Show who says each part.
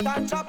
Speaker 1: straight and